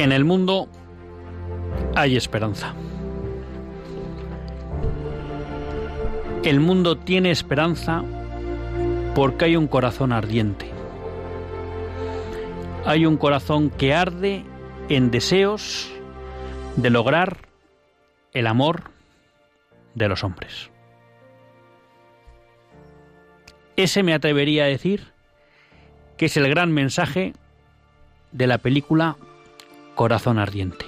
En el mundo hay esperanza. El mundo tiene esperanza porque hay un corazón ardiente. Hay un corazón que arde en deseos de lograr el amor de los hombres. Ese me atrevería a decir que es el gran mensaje de la película Corazón Ardiente.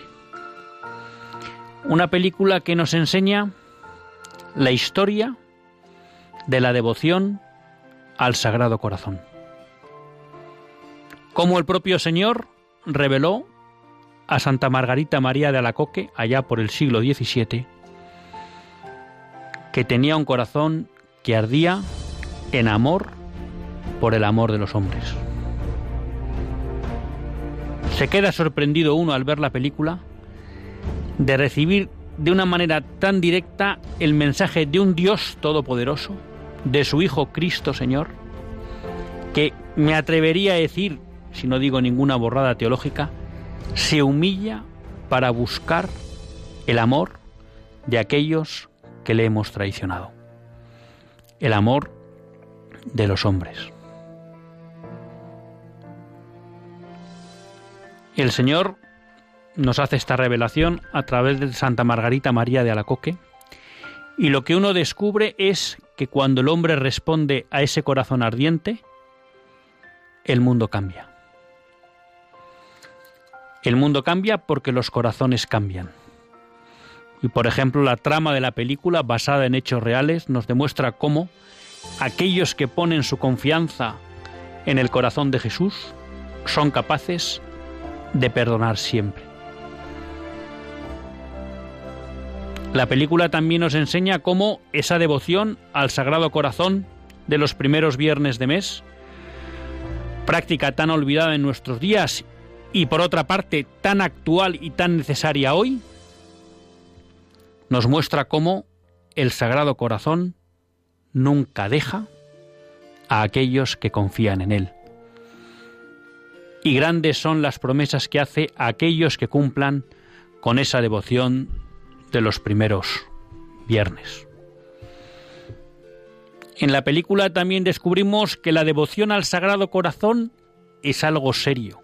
Una película que nos enseña la historia de la devoción al Sagrado Corazón. Como el propio Señor reveló a Santa Margarita María de Alacoque, allá por el siglo XVII, que tenía un corazón que ardía en amor por el amor de los hombres. Se queda sorprendido uno al ver la película de recibir de una manera tan directa el mensaje de un Dios todopoderoso, de su Hijo Cristo Señor, que me atrevería a decir, si no digo ninguna borrada teológica, se humilla para buscar el amor de aquellos que le hemos traicionado. El amor de los hombres. El Señor nos hace esta revelación a través de Santa Margarita María de Alacoque y lo que uno descubre es que cuando el hombre responde a ese corazón ardiente, el mundo cambia. El mundo cambia porque los corazones cambian. Y por ejemplo, la trama de la película, basada en hechos reales, nos demuestra cómo aquellos que ponen su confianza en el corazón de Jesús son capaces de perdonar siempre. La película también nos enseña cómo esa devoción al Sagrado Corazón de los primeros viernes de mes, práctica tan olvidada en nuestros días y por otra parte tan actual y tan necesaria hoy, nos muestra cómo el Sagrado Corazón nunca deja a aquellos que confían en Él y grandes son las promesas que hace a aquellos que cumplan con esa devoción de los primeros viernes. En la película también descubrimos que la devoción al Sagrado Corazón es algo serio.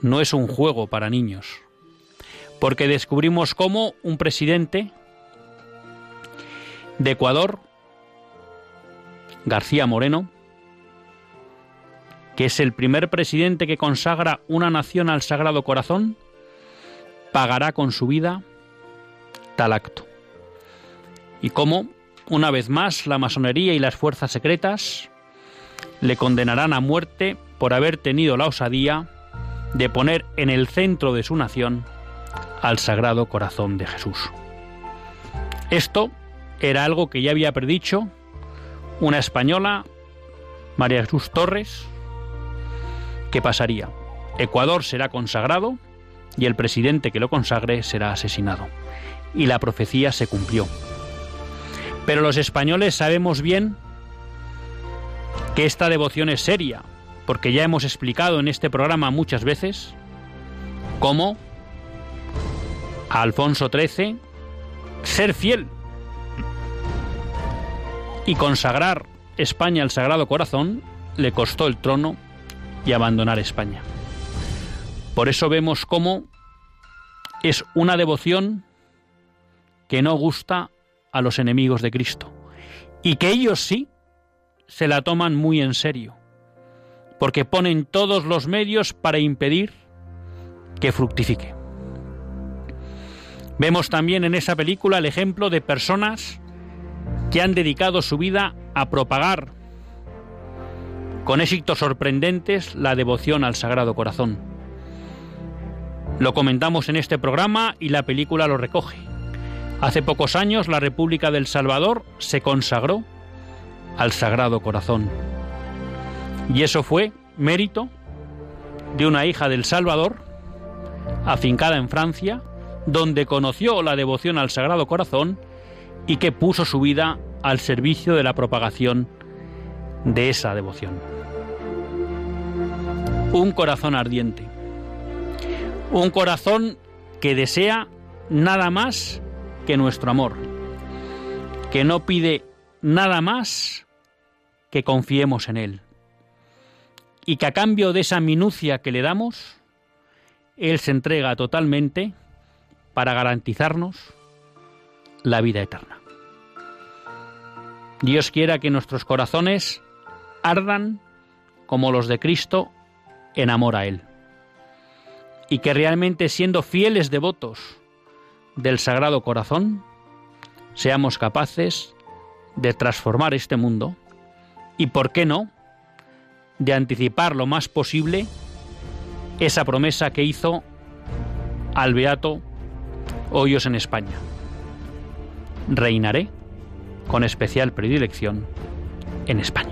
No es un juego para niños. Porque descubrimos cómo un presidente de Ecuador, García Moreno, que es el primer presidente que consagra una nación al Sagrado Corazón, pagará con su vida tal acto. Y cómo, una vez más, la masonería y las fuerzas secretas le condenarán a muerte por haber tenido la osadía de poner en el centro de su nación al Sagrado Corazón de Jesús. Esto era algo que ya había predicho una española, María Jesús Torres, ¿qué pasaría? Ecuador será consagrado y el presidente que lo consagre será asesinado. Y la profecía se cumplió. Pero los españoles sabemos bien que esta devoción es seria, porque ya hemos explicado en este programa muchas veces cómo a Alfonso XIII ser fiel y consagrar España al Sagrado Corazón le costó el trono y abandonar España. Por eso vemos cómo es una devoción que no gusta a los enemigos de Cristo y que ellos sí se la toman muy en serio, porque ponen todos los medios para impedir que fructifique. Vemos también en esa película el ejemplo de personas que han dedicado su vida a propagar con éxitos sorprendentes la devoción al Sagrado Corazón. Lo comentamos en este programa y la película lo recoge. Hace pocos años la República del Salvador se consagró al Sagrado Corazón. Y eso fue mérito de una hija del Salvador, afincada en Francia, donde conoció la devoción al Sagrado Corazón y que puso su vida al servicio de la propagación de esa devoción. Un corazón ardiente. Un corazón que desea nada más que nuestro amor. Que no pide nada más que confiemos en Él. Y que a cambio de esa minucia que le damos, Él se entrega totalmente para garantizarnos la vida eterna. Dios quiera que nuestros corazones ardan como los de Cristo en amor a Él. Y que realmente siendo fieles devotos del Sagrado Corazón, seamos capaces de transformar este mundo y, ¿por qué no?, de anticipar lo más posible esa promesa que hizo al Beato Hoyos en España. Reinaré con especial predilección en España.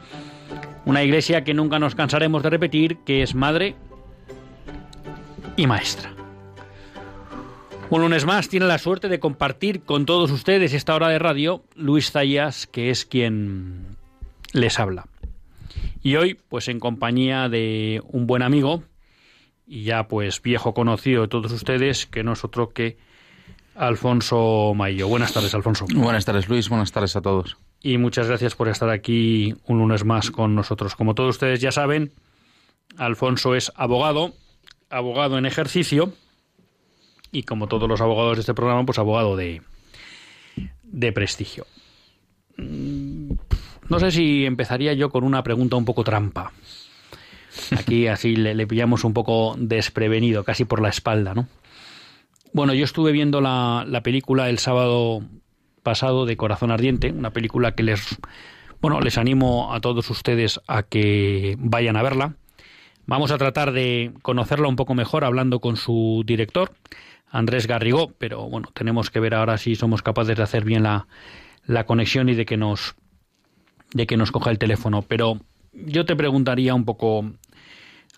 Una iglesia que nunca nos cansaremos de repetir que es madre y maestra. Un lunes más tiene la suerte de compartir con todos ustedes esta hora de radio Luis Zayas, que es quien les habla. Y hoy, pues en compañía de un buen amigo y ya pues viejo conocido de todos ustedes, que no es otro que Alfonso Mayo. Buenas tardes, Alfonso. Buenas tardes, Luis. Buenas tardes a todos. Y muchas gracias por estar aquí un lunes más con nosotros. Como todos ustedes ya saben, Alfonso es abogado, abogado en ejercicio y como todos los abogados de este programa, pues abogado de, de prestigio. Mm, no sé si empezaría yo con una pregunta un poco trampa. Aquí así le, pillamos un poco desprevenido, casi por la espalda, ¿no? Bueno, yo estuve viendo la, la película el sábado pasado de Corazón Ardiente, una película que les, bueno, les animo a todos ustedes a que vayan a verla. Vamos a tratar de conocerla un poco mejor hablando con su director, Andrés Garrigó, pero bueno, tenemos que ver ahora si somos capaces de hacer bien la, la conexión y de que nos de que nos coja el teléfono. Pero yo te preguntaría un poco,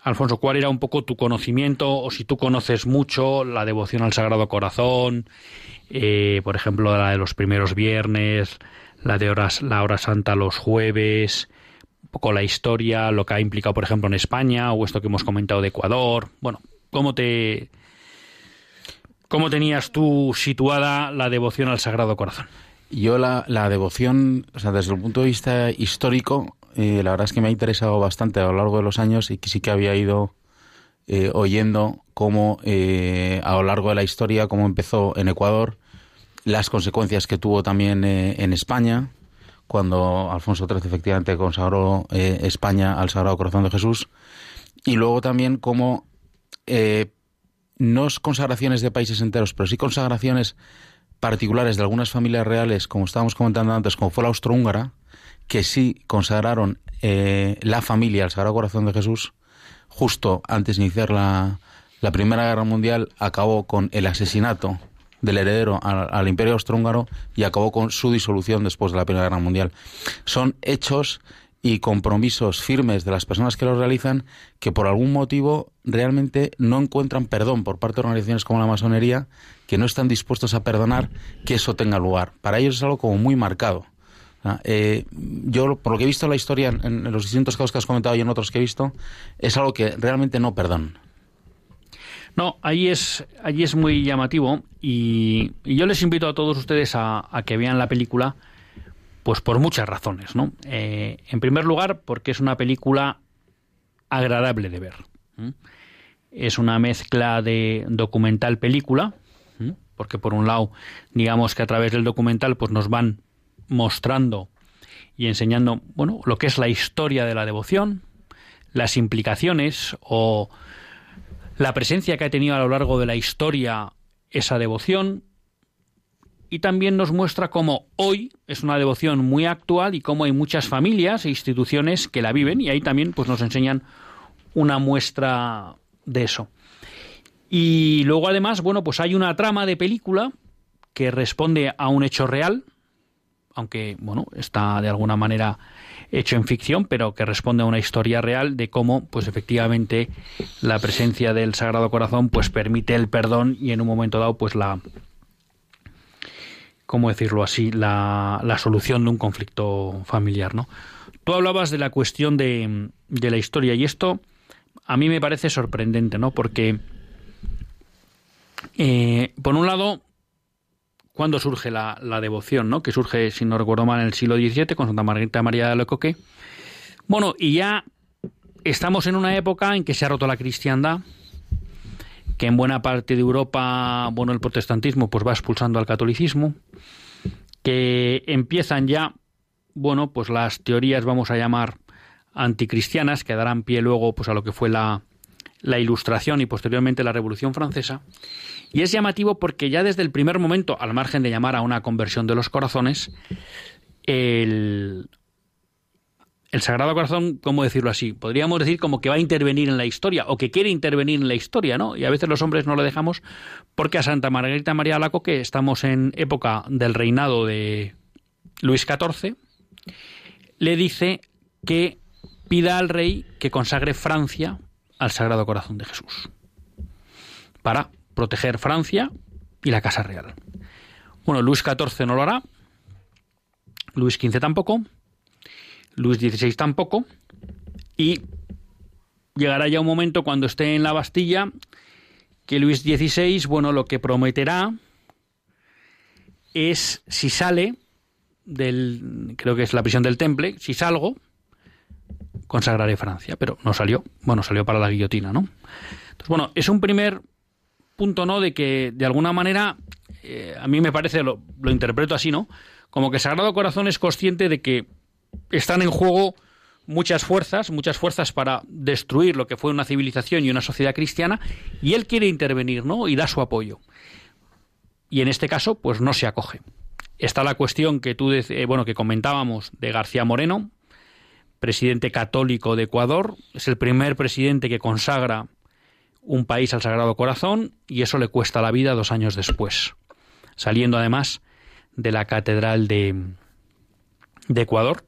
Alfonso, ¿cuál era un poco tu conocimiento o si tú conoces mucho la devoción al Sagrado Corazón, eh, por ejemplo, la de los primeros viernes, la de horas, la hora santa los jueves, un poco la historia, lo que ha implicado, por ejemplo, en España o esto que hemos comentado de Ecuador. Bueno, ¿cómo te cómo tenías tú situada la devoción al Sagrado Corazón? Yo la, la devoción, o sea, desde el punto de vista histórico, eh, la verdad es que me ha interesado bastante a lo largo de los años y que sí que había ido eh, oyendo cómo eh, a lo largo de la historia, cómo empezó en Ecuador, las consecuencias que tuvo también en España, cuando Alfonso XIII efectivamente consagró España al Sagrado Corazón de Jesús, y luego también cómo no es consagraciones de países enteros, pero sí consagraciones particulares de algunas familias reales, como estábamos comentando antes, como fue la austrohúngara, que sí consagraron eh, la familia al Sagrado Corazón de Jesús, justo antes de iniciar la, la Primera Guerra Mundial, acabó con el asesinato del heredero al, al Imperio Austrohúngaro y acabó con su disolución después de la Primera Guerra Mundial. Son hechos y compromisos firmes de las personas que los realizan que por algún motivo realmente no encuentran perdón por parte de organizaciones como la masonería, que no están dispuestos a perdonar que eso tenga lugar. Para ellos es algo como muy marcado. Eh, yo, por lo que he visto en la historia, en, los distintos casos que has comentado y en otros que he visto, es algo que realmente no perdón. No, ahí es, allí es muy llamativo y, yo les invito a todos ustedes a, que vean la película, pues por muchas razones, ¿no? Eh, en primer lugar, porque es una película agradable de ver. Es una mezcla de documental-película, porque por un lado, digamos que a través del documental, pues nos van mostrando y enseñando, bueno, lo que es la historia de la devoción, las implicaciones o la presencia que ha tenido a lo largo de la historia esa devoción y también nos muestra cómo hoy es una devoción muy actual y cómo hay muchas familias e instituciones que la viven y ahí también pues nos enseñan una muestra de eso. Y luego además, bueno, pues hay una trama de película que responde a un hecho real, aunque bueno, está de alguna manera hecho en ficción, pero que responde a una historia real de cómo, pues efectivamente, la presencia del Sagrado Corazón, pues permite el perdón y en un momento dado, pues la, cómo decirlo así, la, la solución de un conflicto familiar, ¿no? Tú hablabas de la cuestión de, de la historia y esto a mí me parece sorprendente, ¿no? Porque eh, por un lado cuándo surge la, la, devoción, ¿no? Que surge, si no recuerdo mal, en el siglo XVII con Santa Margarita María de Lecoque. Bueno, y ya estamos en una época en que se ha roto la cristiandad, que en buena parte de Europa, bueno, el protestantismo pues va expulsando al catolicismo, que empiezan ya, bueno, pues las teorías, vamos a llamar, anticristianas, que darán pie luego pues a lo que fue la, la Ilustración y posteriormente la Revolución Francesa, y es llamativo porque ya desde el primer momento, al margen de llamar a una conversión de los corazones, el, el Sagrado Corazón, ¿cómo decirlo así? Podríamos decir como que va a intervenir en la historia o que quiere intervenir en la historia, ¿no? Y a veces los hombres no lo dejamos porque a Santa Margarita María que estamos en época del reinado de Luis XIV, le dice que pida al rey que consagre Francia al Sagrado Corazón de Jesús para proteger Francia y la Casa Real. Bueno, Luis XIV no lo hará, Luis XV tampoco, Luis XVI tampoco, y llegará ya un momento cuando esté en la Bastilla que Luis XVI, bueno, lo que prometerá es si sale del, creo que es la prisión del Temple, si salgo, consagraré Francia, pero no salió, bueno, salió para la guillotina, ¿no? Entonces, bueno, es un primer punto, ¿no? De que, de alguna manera, eh, a mí me parece, lo, lo interpreto así, ¿no? Como que Sagrado Corazón es consciente de que están en juego muchas fuerzas, muchas fuerzas para destruir lo que fue una civilización y una sociedad cristiana, y él quiere intervenir, ¿no? Y da su apoyo. Y en este caso, pues no se acoge. Está la cuestión que tú, eh, bueno, que comentábamos de García Moreno, presidente católico de Ecuador, es el primer presidente que consagra un país al Sagrado Corazón y eso le cuesta la vida dos años después, saliendo además de la catedral de, Ecuador,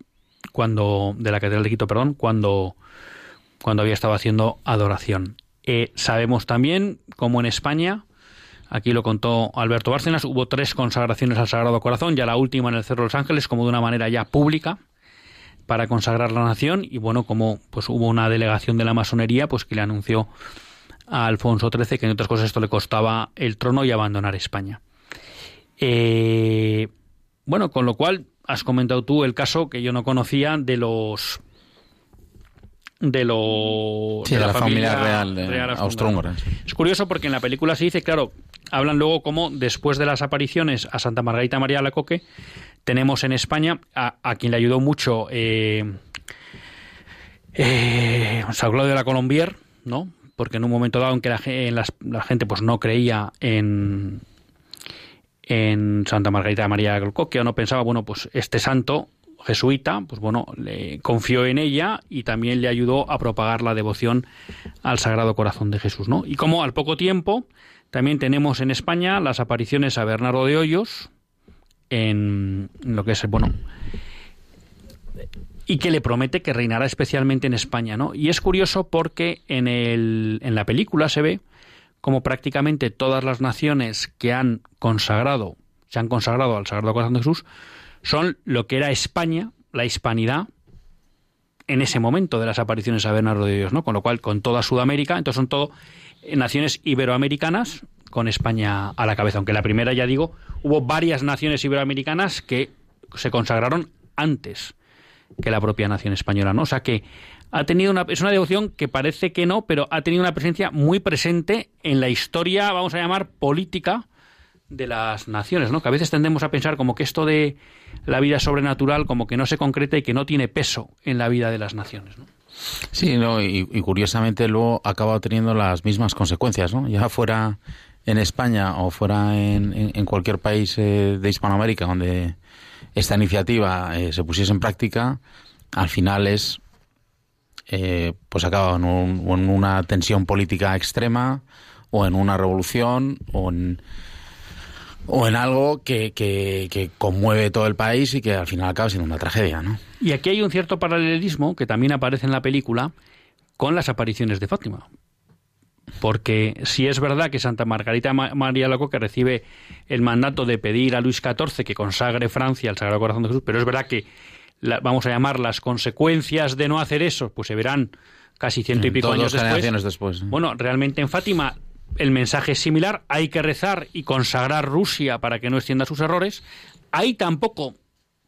cuando de la catedral de Quito, perdón, cuando cuando había estado haciendo adoración. Eh, sabemos también cómo en España, aquí lo contó Alberto Bárcenas, hubo tres consagraciones al Sagrado Corazón, ya la última en el Cerro de los Ángeles, como de una manera ya pública, para consagrar la nación, y bueno, como pues hubo una delegación de la masonería, pues que le anunció a Alfonso XIII que en otras cosas esto le costaba el trono y abandonar España. Eh, bueno, con lo cual has comentado tú el caso que yo no conocía de los de los de, la, familia, real, de Es curioso porque en la película se dice, claro, hablan luego como después de las apariciones a Santa Margarita María Lacoque tenemos en España a, quien le ayudó mucho eh, eh, San Claudio de la Colombier, ¿no? Porque en un momento dado en que la gente pues no creía en en Santa Margarita de María que no pensaba, bueno, pues este santo jesuita, pues bueno, le confió en ella y también le ayudó a propagar la devoción al Sagrado Corazón de Jesús, ¿no? Y como al poco tiempo también tenemos en España las apariciones a Bernardo de Hoyos en lo que es, bueno, y que le promete que reinará especialmente en España, ¿no? Y es curioso porque en, el, en la película se ve como prácticamente todas las naciones que han consagrado, se han consagrado al Sagrado Corazón de Jesús, son lo que era España, la hispanidad, en ese momento de las apariciones a Bernardo de Dios, ¿no? Con lo cual, con toda Sudamérica, entonces son todo naciones iberoamericanas con España a la cabeza. Aunque la primera, ya digo, hubo varias naciones iberoamericanas que se consagraron antes que la propia nación española, ¿no? O sea que ha tenido una, es una devoción que parece que no, pero ha tenido una presencia muy presente en la historia, vamos a llamar, política de las naciones, ¿no? Que a veces tendemos a pensar como que esto de la vida sobrenatural como que no se concreta y que no tiene peso en la vida de las naciones, ¿no? Sí, no, y, curiosamente luego ha acabado teniendo las mismas consecuencias, ¿no? Ya fuera en España o fuera en, en, cualquier país eh, de Hispanoamérica donde esta iniciativa eh, se pusiese en práctica, al final es eh, pues acaba en, una tensión política extrema o en una revolución o en, o en algo que, que, conmueve todo el país y que al final acaba siendo una tragedia. ¿no? Y aquí hay un cierto paralelismo que también aparece en la película con las apariciones de Fátima. Porque si es verdad que Santa Margarita María que recibe el mandato de pedir a Luis XIV que consagre Francia al Sagrado Corazón de Jesús, pero es verdad que vamos a llamar las consecuencias de no hacer eso, pues se verán casi ciento y pico años después. después. Bueno, realmente en Fátima el mensaje es similar, hay que rezar y consagrar Rusia para que no extienda sus errores. Ahí tampoco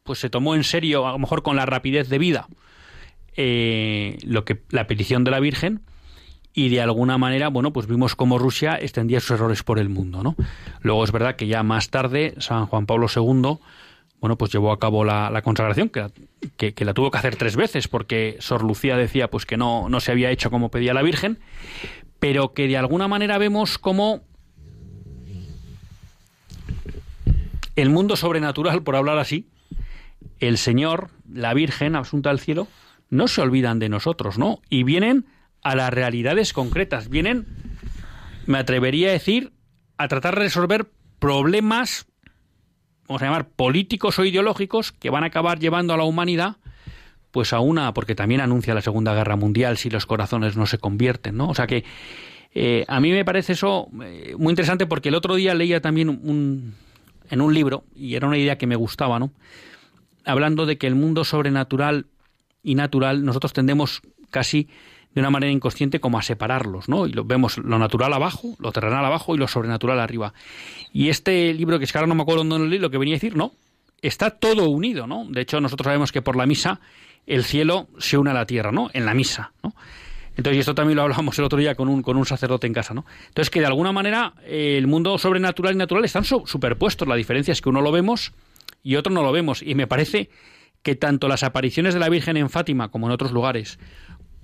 pues se tomó en serio, a lo mejor con la rapidez de vida, eh, lo que la petición de la Virgen y de alguna manera, bueno, pues vimos cómo Rusia extendía sus errores por el mundo, ¿no? Luego es verdad que ya más tarde San Juan Pablo II bueno, pues llevó a cabo la, consagración, que, que, la tuvo que hacer tres veces, porque Sor Lucía decía pues que no, no se había hecho como pedía la Virgen, pero que de alguna manera vemos como el mundo sobrenatural, por hablar así, el Señor, la Virgen, asunta al cielo, no se olvidan de nosotros, ¿no? Y vienen a las realidades concretas, vienen, me atrevería a decir, a tratar de resolver problemas vamos a llamar, políticos o ideológicos que van a acabar llevando a la humanidad pues a una, porque también anuncia la Segunda Guerra Mundial si los corazones no se convierten, ¿no? O sea que eh, a mí me parece eso eh, muy interesante porque el otro día leía también un, en un libro, y era una idea que me gustaba, ¿no? Hablando de que el mundo sobrenatural y natural, nosotros tendemos casi de una manera inconsciente como a separarlos, ¿no? Y lo, vemos lo natural abajo, lo terrenal abajo y lo sobrenatural arriba. Y este libro, que es ahora no me acuerdo dónde lo leí, lo que venía a decir, no, está todo unido, ¿no? De hecho, nosotros sabemos que por la misa el cielo se une a la tierra, ¿no? En la misa, ¿no? Entonces, y esto también lo hablamos el otro día con un, con un sacerdote en casa, ¿no? Entonces, que de alguna manera el mundo sobrenatural y natural están superpuestos. La diferencia es que uno lo vemos y otro no lo vemos. Y me parece que tanto las apariciones de la Virgen en Fátima como en otros lugares,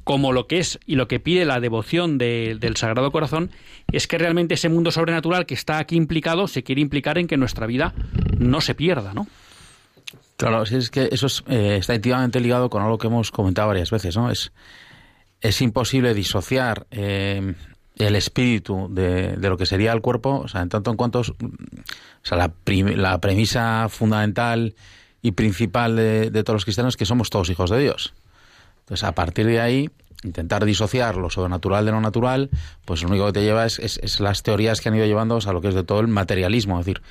como lo que es y lo que pide la devoción del Sagrado Corazón, es que realmente ese mundo sobrenatural que está aquí implicado se quiere implicar en que nuestra vida no se pierda, ¿no? Claro, es que eso eh, está íntimamente ligado con algo que hemos comentado varias veces, ¿no? Es es imposible disociar eh, el espíritu de, lo que sería el cuerpo, o sea, en tanto en cuanto, o sea, la, la premisa fundamental y principal de, todos los cristianos es que somos todos hijos de Dios. Entonces, a partir de ahí, intentar disociar lo sobrenatural de lo natural, pues lo único que te lleva es, las teorías que han ido llevando a lo que es de todo el materialismo. Es decir,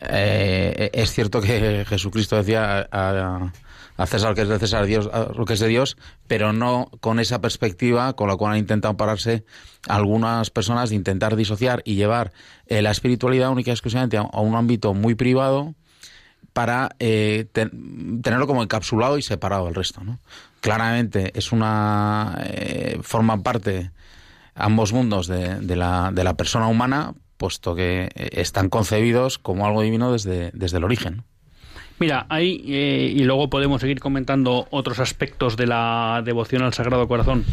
eh, es cierto que Jesucristo decía a, a César que es de César, Dios, lo que es de Dios, pero no con esa perspectiva con la cual han intentado pararse algunas personas de intentar disociar y llevar eh, la espiritualidad única y exclusivamente a, un ámbito muy privado para eh, tenerlo como encapsulado y separado del resto. ¿no? Claramente es una eh, forma parte ambos mundos de, de, la, de la persona humana, puesto que están concebidos como algo divino desde, desde el origen. Mira, ahí, eh, y luego podemos seguir comentando otros aspectos de la devoción al Sagrado Corazón,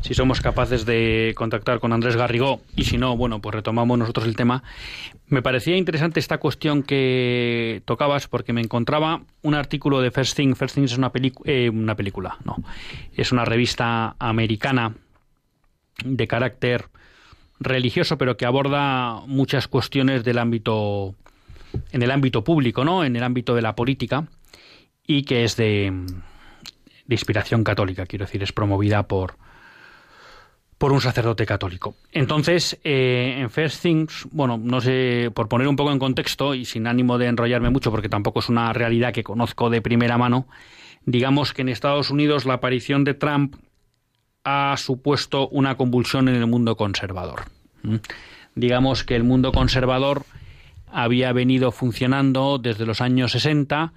si somos capaces de contactar con Andrés Garrigó, y si no, bueno, pues retomamos nosotros el tema. Me parecía interesante esta cuestión que tocabas, porque me encontraba un artículo de First Thing. First Thing es una, eh, una película, no, es una revista americana de carácter religioso, pero que aborda muchas cuestiones del ámbito en el ámbito público, ¿no? En el ámbito de la política y que es de, de inspiración católica, quiero decir, es promovida por por un sacerdote católico. Entonces, eh, en First Things, bueno, no sé, por poner un poco en contexto y sin ánimo de enrollarme mucho, porque tampoco es una realidad que conozco de primera mano, digamos que en Estados Unidos la aparición de Trump ha supuesto una convulsión en el mundo conservador. Digamos que el mundo conservador había venido funcionando desde los años 60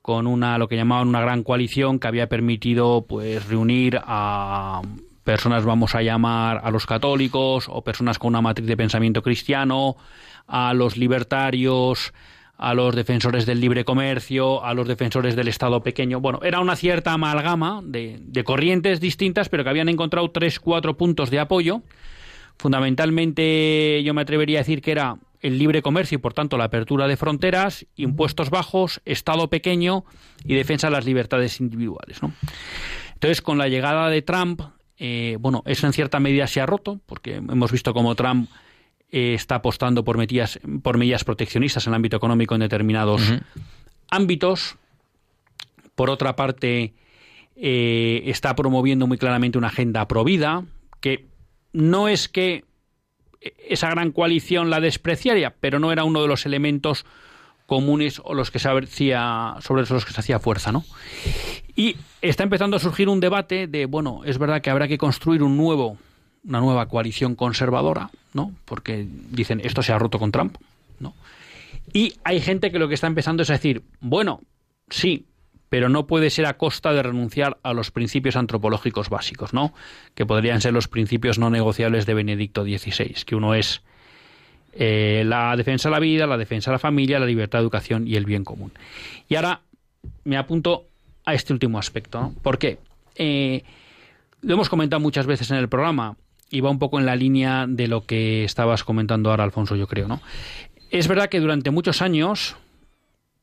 con una lo que llamaban una gran coalición que había permitido pues reunir a personas vamos a llamar a los católicos o personas con una matriz de pensamiento cristiano, a los libertarios, a los defensores del libre comercio, a los defensores del Estado pequeño. Bueno, era una cierta amalgama de, de corrientes distintas, pero que habían encontrado tres, cuatro puntos de apoyo. Fundamentalmente, yo me atrevería a decir que era el libre comercio y por tanto la apertura de fronteras, impuestos bajos, Estado pequeño y defensa de las libertades individuales. Entonces, con la llegada de Trump, eh, bueno, eso en cierta medida se ha roto, porque hemos visto cómo Trump eh, está apostando por medidas, por medidas proteccionistas en el ámbito económico en determinados ámbitos. Por otra parte, eh, está promoviendo muy claramente una agenda provida, que no es que esa gran coalición la despreciaría, pero no era uno de los elementos comunes o los que se hacía, sobre los que se hacía fuerza, ¿no? Y está empezando a surgir un debate de, bueno, es verdad que habrá que construir un nuevo, una nueva coalición conservadora, ¿no? Porque dicen, esto se ha roto con Trump, ¿no? Y hay gente que lo que está empezando es a decir, bueno, sí, pero no puede ser a costa de renunciar a los principios antropológicos básicos, ¿no? Que podrían ser los principios no negociables de Benedicto XVI, que uno es eh, la defensa de la vida, la defensa de la familia, la libertad de educación y el bien común. Y ahora me apunto a este último aspecto, ¿no? ¿Por qué? Eh, lo hemos comentado muchas veces en el programa y va un poco en la línea de lo que estabas comentando ahora, Alfonso, yo creo, ¿no? Es verdad que durante muchos años,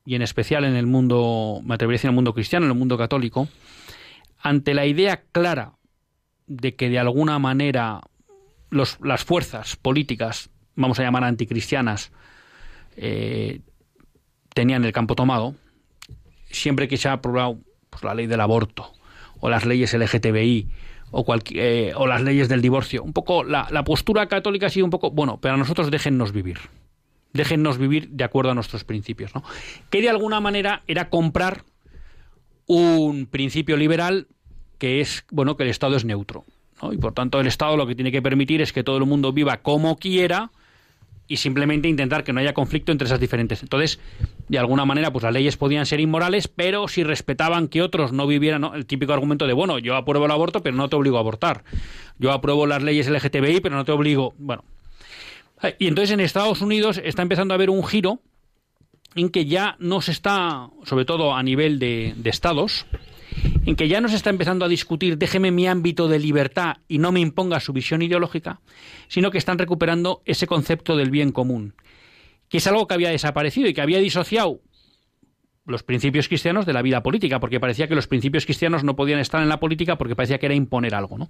y en especial en el mundo, me atrevería a decir en el mundo cristiano, en el mundo católico, ante la idea clara de que de alguna manera los, las fuerzas políticas, vamos a llamar anticristianas, eh, tenían el campo tomado, siempre que se ha aprobado pues, la ley del aborto o las leyes LGTBI o, eh, o las leyes del divorcio, un poco la, la postura católica ha sido un poco, bueno, pero a nosotros déjennos vivir déjennos vivir de acuerdo a nuestros principios, ¿no? Que de alguna manera era comprar un principio liberal que es, bueno, que el Estado es neutro. Y por tanto el Estado lo que tiene que permitir es que todo el mundo viva como quiera y simplemente intentar que no haya conflicto entre esas diferentes. Entonces, de alguna manera, pues las leyes podían ser inmorales, pero si respetaban que otros no vivieran, el típico argumento de, bueno, yo apruebo el aborto, pero no te obligo a abortar. Yo apruebo las leyes LGTBI, pero no te obligo. Bueno. Y entonces en Estados Unidos está empezando a haber un giro en que ya no se está, sobre todo a nivel de, de estados, en que ya no se está empezando a discutir déjeme mi ámbito de libertad y no me imponga su visión ideológica, sino que están recuperando ese concepto del bien común, que es algo que había desaparecido y que había disociado los principios cristianos de la vida política, porque parecía que los principios cristianos no podían estar en la política porque parecía que era imponer algo. ¿no?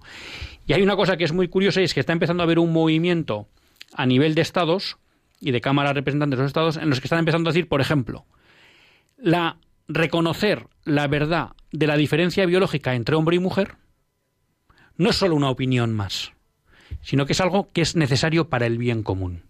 Y hay una cosa que es muy curiosa y es que está empezando a haber un movimiento a nivel de estados y de cámaras representantes de los estados en los que están empezando a decir, por ejemplo, la reconocer la verdad de la diferencia biológica entre hombre y mujer no es solo una opinión más, sino que es algo que es necesario para el bien común.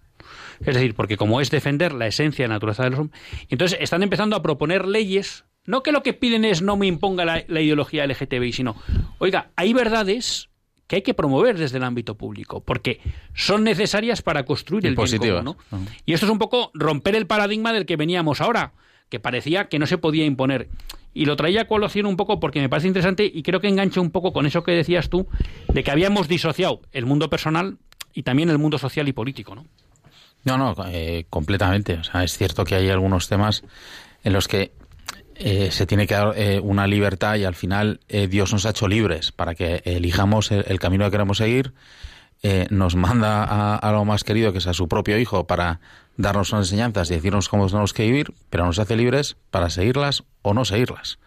Es decir, porque como es defender la esencia de la naturaleza de los hombres, entonces están empezando a proponer leyes, no que lo que piden es no me imponga la, ideología LGTBI, sino, oiga, hay verdades que hay que promover desde el ámbito público, porque son necesarias para construir el bien común. Y esto es un poco romper el paradigma del que veníamos ahora que parecía que no se podía imponer. Y lo traía a colación un poco porque me parece interesante y creo que engancha un poco con eso que decías tú, de que habíamos disociado el mundo personal y también el mundo social y político, ¿no? No, no, eh, completamente. O sea, es cierto que hay algunos temas en los que eh, se tiene que dar eh, una libertad y al final Dios nos ha hecho libres para que elijamos el, camino que queremos seguir. nos manda a, a, lo más querido, que es a su propio hijo, para darnos unas enseñanzas y decirnos cómo tenemos que vivir, pero nos hace libres para seguirlas o no seguirlas.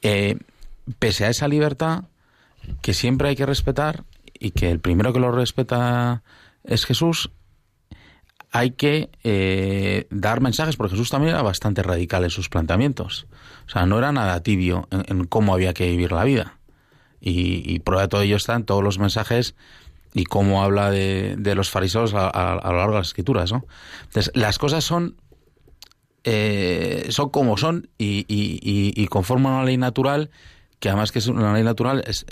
Eh, pese a esa libertad que siempre hay que respetar y que el primero que lo respeta es Jesús, hay que eh, dar mensajes, porque Jesús también era bastante radical en sus planteamientos. O sea, no era nada tibio en, cómo había que vivir la vida. Y, y prueba de todo ello están todos los mensajes y cómo habla de, de los fariseos a, lo largo de las escrituras, ¿no? Entonces, las cosas son eh, son como son y, conforman una ley natural que además que es una ley natural es,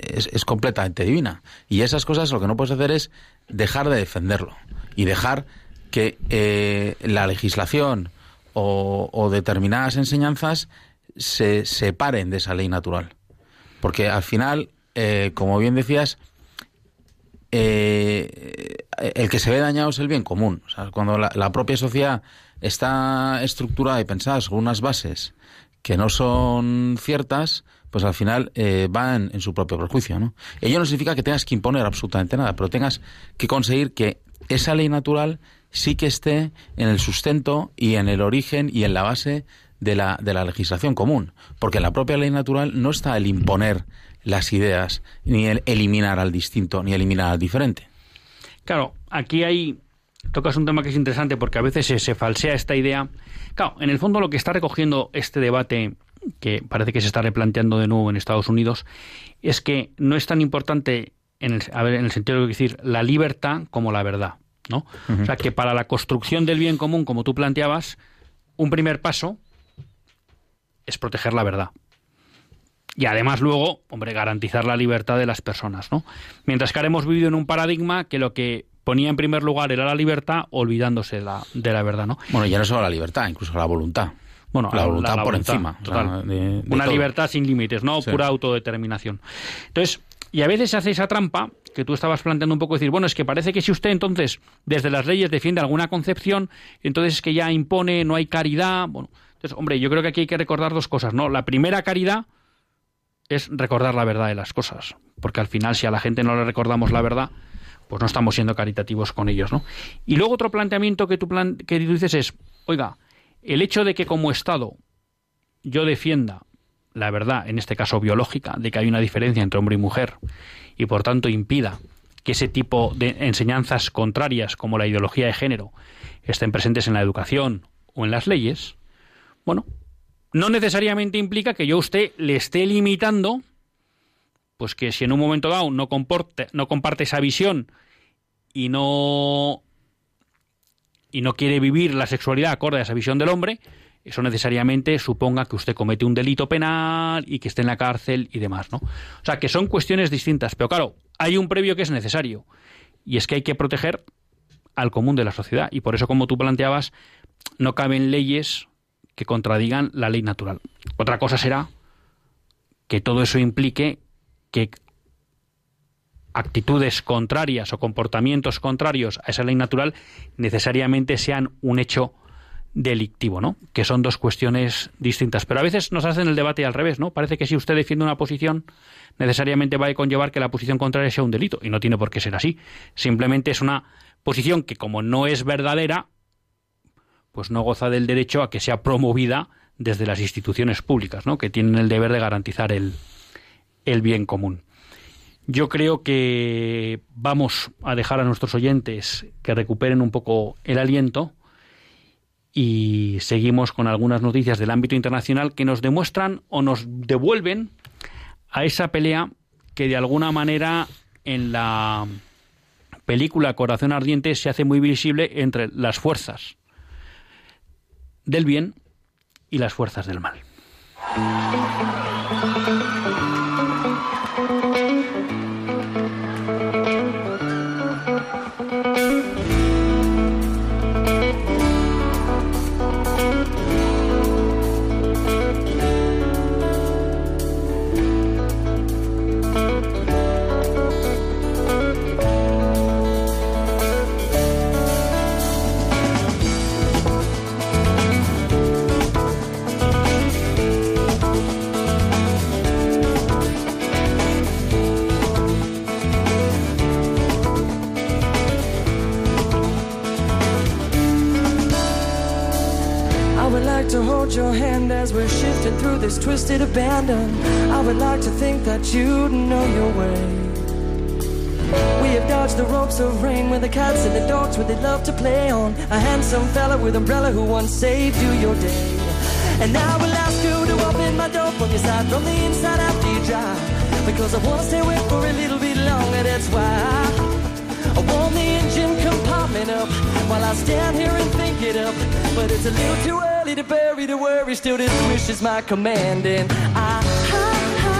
es, completamente divina. Y esas cosas lo que no puedes hacer es dejar de defenderlo y dejar que eh, la legislación o, o, determinadas enseñanzas se separen de esa ley natural. Porque al final, eh, como bien decías, eh, el que se ve dañado es el bien común. cuando la, propia sociedad está estructurada y pensada sobre unas bases que no son ciertas, pues al final eh, van en su propio perjuicio. ¿no? Ello no significa que tengas que imponer absolutamente nada, pero tengas que conseguir que esa ley natural sí que esté en el sustento y en el origen y en la base de la, de la legislación común. Porque la propia ley natural no está el imponer las ideas, ni el eliminar al distinto, ni eliminar al diferente. Claro, aquí hay tocas un tema que es interesante porque a veces se, falsea esta idea. Claro, en el fondo lo que está recogiendo este debate que parece que se está replanteando de nuevo en Estados Unidos es que no es tan importante en el, a ver, en el sentido de decir la libertad como la verdad, ¿no? O sea, que para la construcción del bien común, como tú planteabas, un primer paso es proteger la verdad y además luego, hombre, garantizar la libertad de las personas, ¿no? Mientras que ahora hemos vivido en un paradigma que lo que ponía en primer lugar era la libertad, olvidándose de la, de la verdad, ¿no? Bueno, ya no solo la libertad, incluso la voluntad. Bueno, la voluntad por encima. Una libertad sin límites, ¿no? Pura autodeterminación. Entonces, y a veces se hace esa trampa que tú estabas planteando un poco, decir, bueno, es que parece que si usted entonces desde las leyes defiende alguna concepción, entonces es que ya impone, no hay caridad. Bueno, entonces, hombre, yo creo que aquí hay que recordar dos cosas, ¿no? La primera caridad es recordar la verdad de las cosas, porque al final si a la gente no le recordamos la verdad, pues no estamos siendo caritativos con ellos, ¿no? Y luego otro planteamiento que tú, que dices es, oiga, el hecho de que como Estado yo defienda la verdad, en este caso biológica, de que hay una diferencia entre hombre y mujer, y por tanto impida que ese tipo de enseñanzas contrarias como la ideología de género estén presentes en la educación o en las leyes, bueno, no necesariamente implica que yo a usted le esté limitando, pues que si en un momento dado no, no comparte esa visión y no y no quiere vivir la sexualidad acorde a esa visión del hombre, eso necesariamente suponga que usted comete un delito penal y que esté en la cárcel y demás, ¿no? O sea, que son cuestiones distintas, pero claro, hay un previo que es necesario y es que hay que proteger al común de la sociedad y por eso como tú planteabas no caben leyes que contradigan la ley natural. Otra cosa será que todo eso implique que actitudes contrarias o comportamientos contrarios a esa ley natural necesariamente sean un hecho delictivo, ¿no? Que son dos cuestiones distintas. Pero a veces nos hacen el debate al revés, ¿no? Parece que si usted defiende una posición, necesariamente va a conllevar que la posición contraria sea un delito. Y no tiene por qué ser así. Simplemente es una posición que, como no es verdadera, pues no goza del derecho a que sea promovida desde las instituciones públicas, ¿no? Que tienen el deber de garantizar el, el bien común. Yo creo que vamos a dejar a nuestros oyentes que recuperen un poco el aliento y seguimos con algunas noticias del ámbito internacional que nos demuestran o nos devuelven a esa pelea que de alguna manera en la película Corazón Ardiente se hace muy visible entre las fuerzas del bien y las fuerzas del mal. Is twisted abandon. I would like to think that you'd know your way. We have dodged the ropes of rain with the cats and the dogs where they love to play on. A handsome fella with umbrella who once saved you your day. And I will ask you to open my door from your side, from the inside after you drive. Because I wanna stay away for a little bit longer, that's why I warm the engine compartment up while I stand here and think it up. But it's a little too early early to bury the worry, still this wish is my command. And ah, I, I,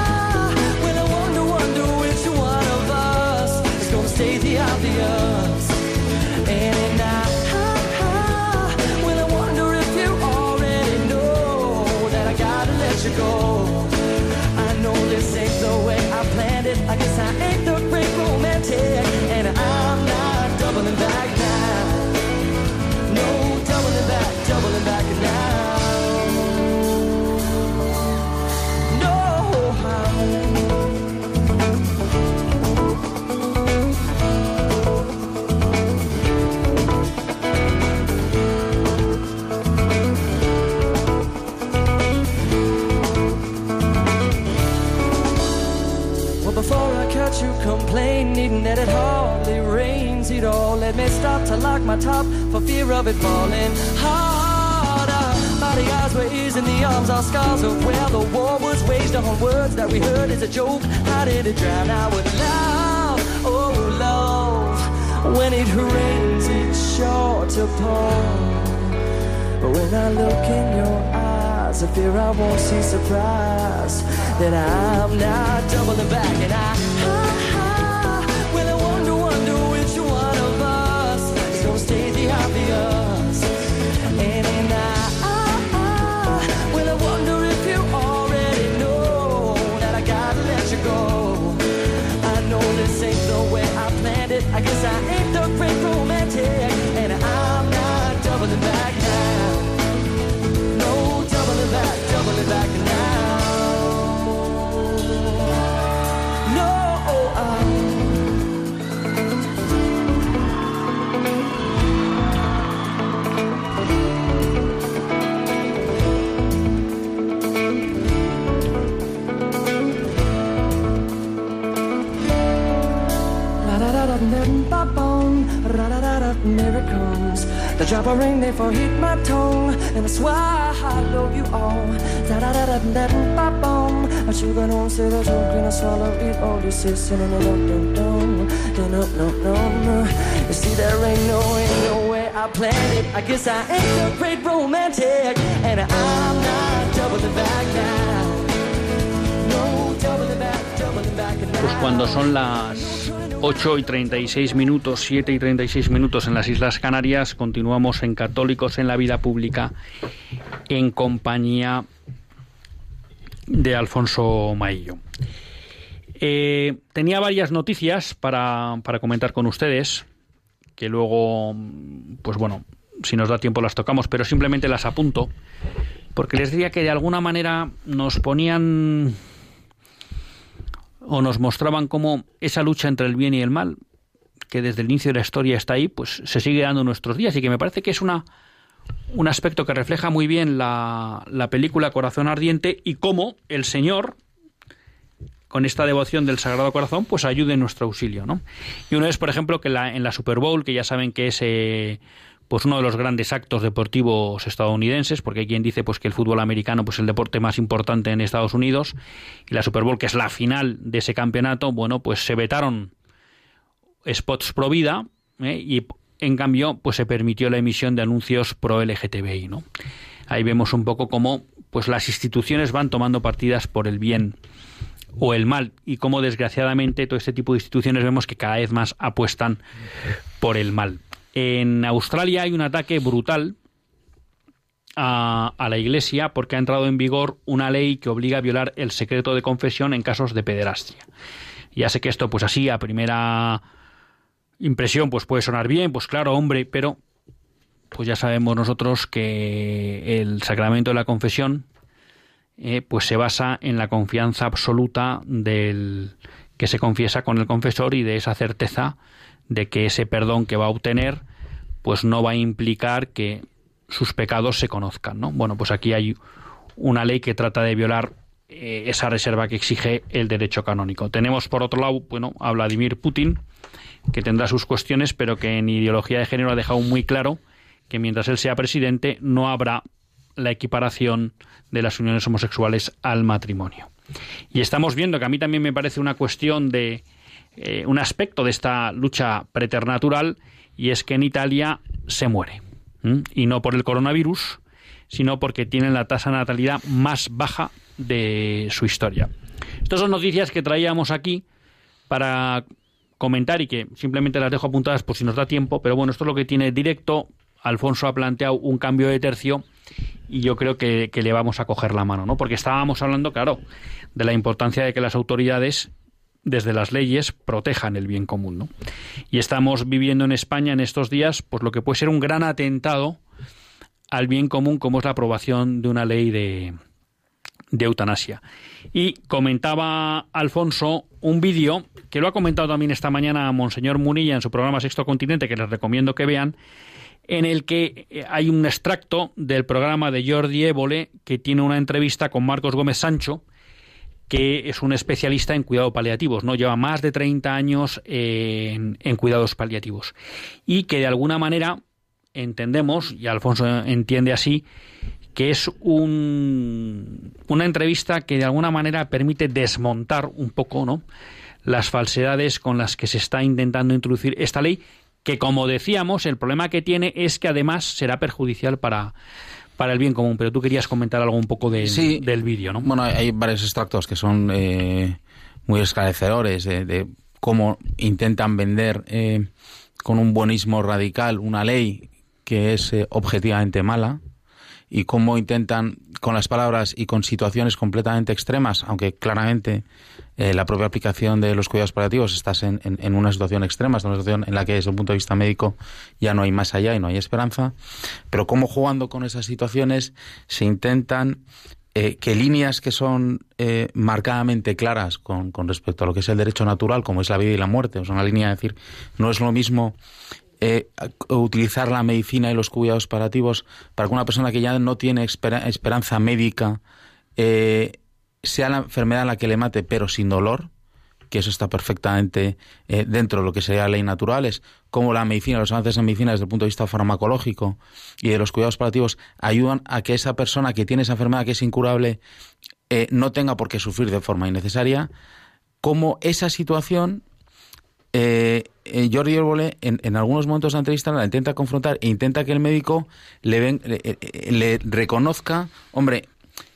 I, well, I wonder, wonder which one of us is gonna stay the obvious. And I, I, well, I wonder if you already know that I gotta let you go. I know this ain't the way I planned it. I guess I ain't the great romantic, our scars of where the war was waged on words that we heard as a joke. How did it drown our love? Oh, love. When it rains, it's sure to pour. But when I look in your eyes, I fear I won't see surprise that I'm not doubling back and I I The drop of rain therefore hit my tongue, and that's why I love you all. Da da da da da da boom. I sugar don't say the joke and I swallow it all. You say dum dum dum dum dum dum dum. You see there ain't no ain't no way I planned it. I guess I ain't a great romantic, and I'm not doubling back now. No, doubling back, back. Pues cuando son las 8 y 36 minutos, 7 y 36 minutos en las Islas Canarias, continuamos en Católicos en la Vida Pública en compañía de Alfonso Maillo. Eh, tenía varias noticias para, para comentar con ustedes, que luego, pues bueno, si nos da tiempo las tocamos, pero simplemente las apunto, porque les diría que de alguna manera nos ponían o nos mostraban cómo esa lucha entre el bien y el mal, que desde el inicio de la historia está ahí, pues se sigue dando en nuestros días y que me parece que es una un aspecto que refleja muy bien la, la película Corazón Ardiente y cómo el Señor, con esta devoción del Sagrado Corazón, pues ayude en nuestro auxilio, ¿no? Y uno es, por ejemplo, que la, en la Super Bowl, que ya saben que es eh, pues uno de los grandes actos deportivos estadounidenses, porque hay quien dice pues que el fútbol americano pues el deporte más importante en Estados Unidos y la Super Bowl que es la final de ese campeonato, bueno, pues se vetaron spots pro vida ¿eh? y en cambio pues se permitió la emisión de anuncios pro LGTBI. Ahí vemos un poco cómo pues las instituciones van tomando partidas por el bien o el mal y cómo desgraciadamente todo este tipo de instituciones vemos que cada vez más apuestan por el mal. En Australia hay un ataque brutal a, la Iglesia porque ha entrado en vigor una ley que obliga a violar el secreto de confesión en casos de pederastia. Ya sé que esto, pues así, a primera impresión, pues puede sonar bien, pues claro, hombre, pero pues ya sabemos nosotros que el sacramento de la confesión eh, pues se basa en la confianza absoluta del que se confiesa con el confesor y de esa certeza de que ese perdón que va a obtener pues no va a implicar que sus pecados se conozcan, ¿no? Bueno, pues aquí hay una ley que trata de violar eh, esa reserva que exige el derecho canónico. Tenemos por otro lado, bueno, a Vladimir Putin, que tendrá sus cuestiones, pero que en ideología de género ha dejado muy claro que mientras él sea presidente no habrá la equiparación de las uniones homosexuales al matrimonio. Y estamos viendo que a mí también me parece una cuestión de eh, un aspecto de esta lucha preternatural y es que en Italia se muere. Y no por el coronavirus, sino porque tienen la tasa de natalidad más baja de su historia. Estas son noticias que traíamos aquí para comentar y que simplemente las dejo apuntadas por si nos da tiempo, pero bueno, esto es lo que tiene directo. Alfonso ha planteado un cambio de tercio y yo creo que, que, le vamos a coger la mano, ¿no? Porque estábamos hablando, claro, de la importancia de que las autoridades, desde las leyes, protejan el bien común. Y estamos viviendo en España en estos días, pues lo que puede ser un gran atentado al bien común, como es la aprobación de una ley de, de eutanasia. Y comentaba Alfonso un vídeo que lo ha comentado también esta mañana Monseñor Munilla en su programa Sexto Continente, que les recomiendo que vean, en el que hay un extracto del programa de Jordi Évole que tiene una entrevista con Marcos Gómez Sancho, que es un especialista en cuidados paliativos, ¿no? Lleva más de 30 años en, en cuidados paliativos. Y que de alguna manera entendemos, y Alfonso entiende así, que es un, una entrevista que de alguna manera permite desmontar un poco ¿no? las falsedades con las que se está intentando introducir esta ley, que como decíamos, el problema que tiene es que además será perjudicial para, para el bien común. Pero tú querías comentar algo un poco de, Sí. del vídeo, ¿no? Bueno, hay varios extractos que son eh, muy esclarecedores de, de cómo intentan vender eh, con un buenismo radical una ley que es eh, objetivamente mala y cómo intentan con las palabras y con situaciones completamente extremas, aunque claramente eh, la propia aplicación de los cuidados paliativos estás en, una situación extrema, es una situación en la que desde un punto de vista médico ya no hay más allá y no hay esperanza, pero cómo jugando con esas situaciones se intentan eh, que líneas que son eh, marcadamente claras con, con, respecto a lo que es el derecho natural, como es la vida y la muerte, o una línea de decir, no es lo mismo eh, utilizar la medicina y los cuidados paliativos para que una persona que ya no tiene esper esperanza médica eh, sea la enfermedad la que le mate, pero sin dolor, que eso está perfectamente eh, dentro de lo que sería la ley naturales, como la medicina, los avances en medicina desde el punto de vista farmacológico y de los cuidados paliativos ayudan a que esa persona que tiene esa enfermedad que es incurable eh, no tenga por qué sufrir de forma innecesaria, como esa situación eh, eh, Jordi Herbole en, algunos momentos de la entrevista la intenta confrontar e intenta que el médico le, ven, le, eh, le, reconozca, hombre,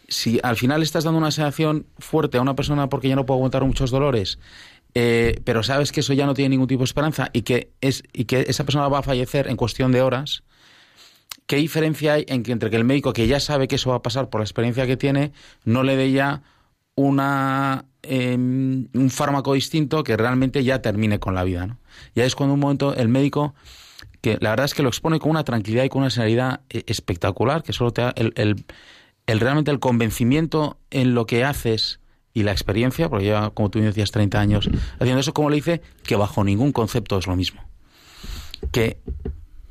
si al final estás dando una sedación fuerte a una persona porque ya no puede aguantar muchos dolores, eh, pero sabes que eso ya no tiene ningún tipo de esperanza y que, es, y que esa persona va a fallecer en cuestión de horas, ¿qué diferencia hay entre que el médico que ya sabe que eso va a pasar por la experiencia que tiene, no le dé ya una un fármaco distinto que realmente ya termine con la vida. ¿no? Ya es cuando un momento el médico, que la verdad es que lo expone con una tranquilidad y con una serenidad eh, espectacular, que solo te da el, el, realmente el convencimiento en lo que haces y la experiencia, porque ya, como tú decías, 30 años haciendo eso, como le dice, que bajo ningún concepto es lo mismo. Que